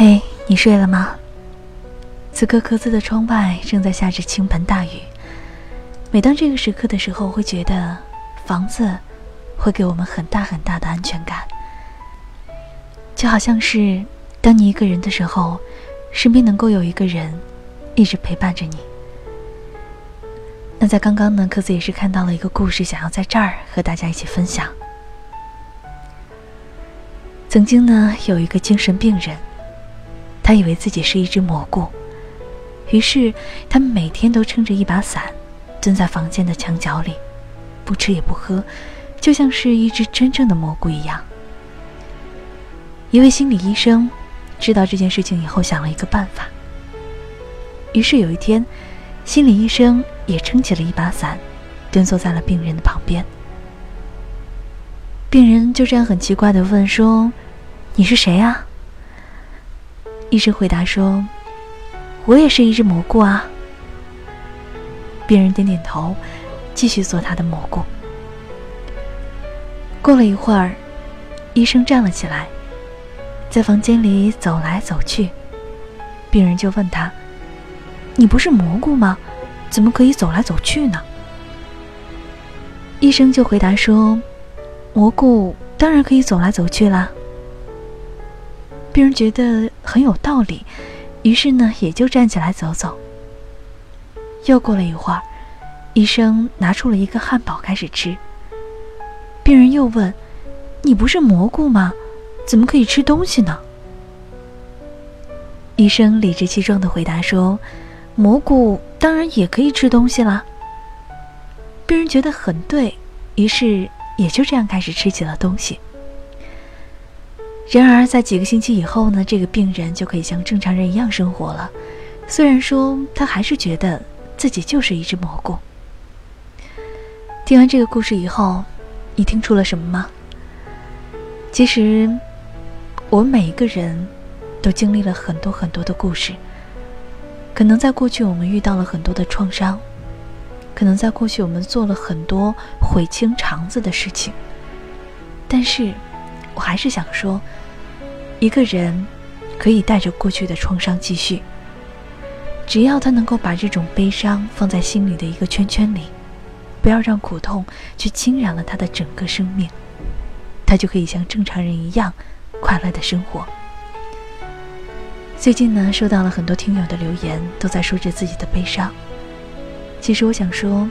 嘿，你睡了吗？此刻，各自的窗外正在下着倾盆大雨。每当这个时刻的时候，会觉得房子会给我们很大很大的安全感，就好像是当你一个人的时候，身边能够有一个人一直陪伴着你。那在刚刚呢，各自也是看到了一个故事，想要在这儿和大家一起分享。曾经呢，有一个精神病人，他以为自己是一只蘑菇。于是，他每天都撑着一把伞，蹲在房间的墙角里，不吃也不喝，就像是一只真正的蘑菇一样。一位心理医生知道这件事情以后，想了一个办法。于是有一天，心理医生也撑起了一把伞，蹲坐在了病人的旁边。病人就这样很奇怪的问说：“你是谁啊？”医生回答说。我也是一只蘑菇啊！病人点点头，继续做他的蘑菇。过了一会儿，医生站了起来，在房间里走来走去。病人就问他：“你不是蘑菇吗？怎么可以走来走去呢？”医生就回答说：“蘑菇当然可以走来走去啦。”病人觉得很有道理。于是呢，也就站起来走走。又过了一会儿，医生拿出了一个汉堡开始吃。病人又问：“你不是蘑菇吗？怎么可以吃东西呢？”医生理直气壮的回答说：“蘑菇当然也可以吃东西啦。”病人觉得很对，于是也就这样开始吃起了东西。然而，在几个星期以后呢，这个病人就可以像正常人一样生活了。虽然说他还是觉得自己就是一只蘑菇。听完这个故事以后，你听出了什么吗？其实，我们每一个人都经历了很多很多的故事。可能在过去，我们遇到了很多的创伤；可能在过去，我们做了很多悔青肠子的事情。但是，我还是想说。一个人可以带着过去的创伤继续，只要他能够把这种悲伤放在心里的一个圈圈里，不要让苦痛去侵染了他的整个生命，他就可以像正常人一样快乐的生活。最近呢，收到了很多听友的留言，都在说着自己的悲伤。其实我想说，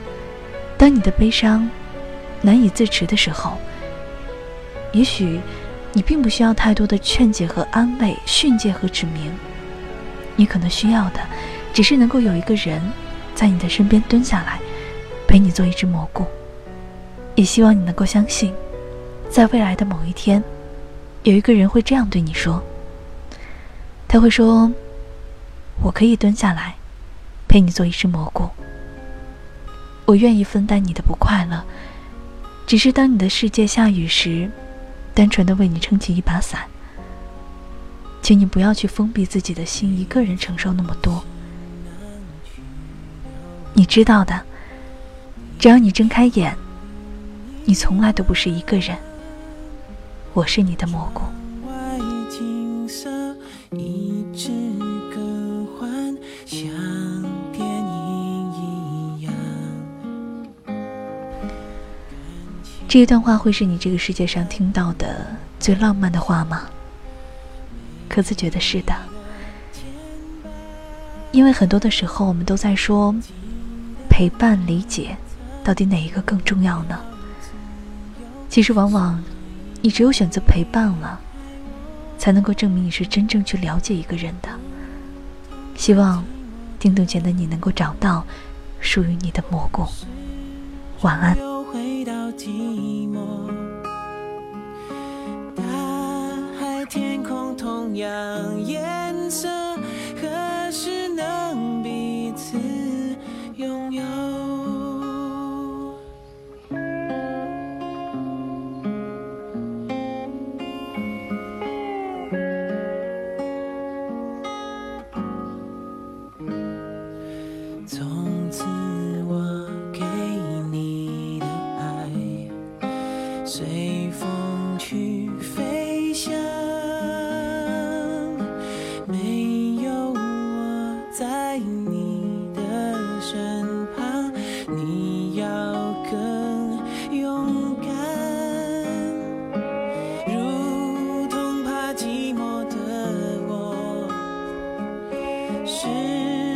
当你的悲伤难以自持的时候，也许。你并不需要太多的劝解和安慰、训诫和指明，你可能需要的，只是能够有一个人，在你的身边蹲下来，陪你做一只蘑菇。也希望你能够相信，在未来的某一天，有一个人会这样对你说。他会说：“我可以蹲下来，陪你做一只蘑菇。我愿意分担你的不快乐，只是当你的世界下雨时。”单纯的为你撑起一把伞，请你不要去封闭自己的心，一个人承受那么多。你知道的，只要你睁开眼，你从来都不是一个人。我是你的蘑菇。这一段话会是你这个世界上听到的最浪漫的话吗？可子觉得是的，因为很多的时候我们都在说陪伴、理解，到底哪一个更重要呢？其实往往你只有选择陪伴了，才能够证明你是真正去了解一个人的。希望听懂前的你能够找到属于你的蘑菇。晚安。样是